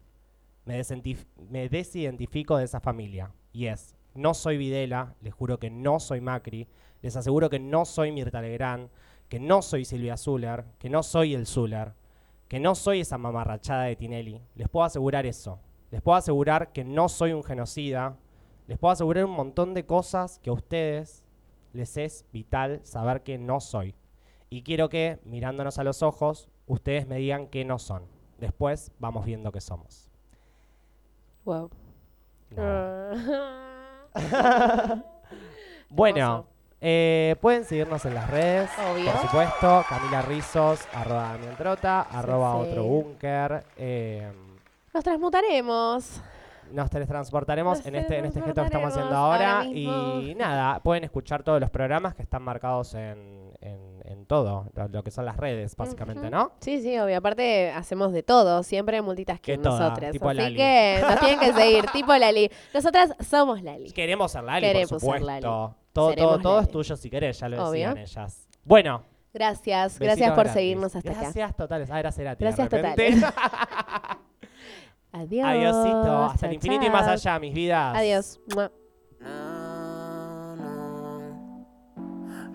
Me, desidentifico de esa familia. Y es, no soy Videla, les juro que no soy Macri, les aseguro que no soy Mirta Legrand, que no soy Silvia Zuller, que no soy el Zuller, que no soy esa mamarrachada de Tinelli. Les puedo asegurar eso. Les puedo asegurar que no soy un genocida. Les puedo asegurar un montón de cosas que a ustedes les es vital saber que no soy. Y quiero que, mirándonos a los ojos, ustedes me digan que no son. Después vamos viendo qué somos. Wow. [LAUGHS] Bueno, eh, pueden seguirnos en las redes, Obvio. por supuesto. Camila Rizos, arroba Damián Trota, arroba sí. otro búnker. eh, Nos transmutaremos. nos teletransportaremos Nos en este, en este gesto que estamos haciendo ahora. y nada, pueden escuchar todos los programas que están marcados en, en- en todo, lo, lo que son las redes, básicamente. ¿no? Sí, sí, obvio. Aparte, hacemos de todo. Siempre multitasking tipo Así Lali. que nos tienen que seguir, [LAUGHS] tipo Lali. Nosotras somos Lali. Queremos ser Lali, Queremos por ser supuesto. Lali. Todo, todo, es tuyo si querés, ya lo Obvio. decían ellas. Bueno. Gracias, besitos gracias por gratis. seguirnos hasta acá. Gracias totales. Ah, era Cerati, Gracias de repente. totales. [LAUGHS] Adiós. Adiosito. Hasta el chao, infinito y más chao. allá, mis vidas. Adiós. Mua.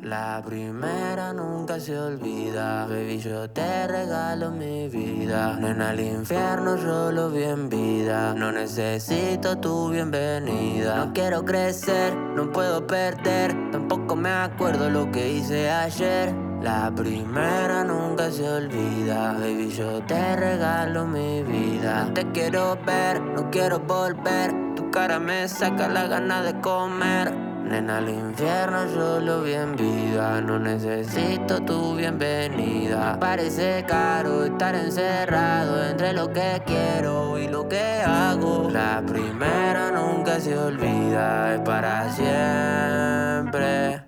La primera nunca se olvida, baby yo te regalo mi vida. Nena al infierno yo lo vi en vida, no necesito tu bienvenida. No quiero crecer, no puedo perder, tampoco me acuerdo lo que hice ayer. La primera nunca se olvida, baby yo te regalo mi vida. Te quiero ver, no quiero volver, tu cara me saca la gana de comer. Nena, al infierno yo lo vi en vida. No necesito tu bienvenida. Parece caro estar encerrado entre lo que quiero y lo que hago. La primera nunca se olvida, es para siempre.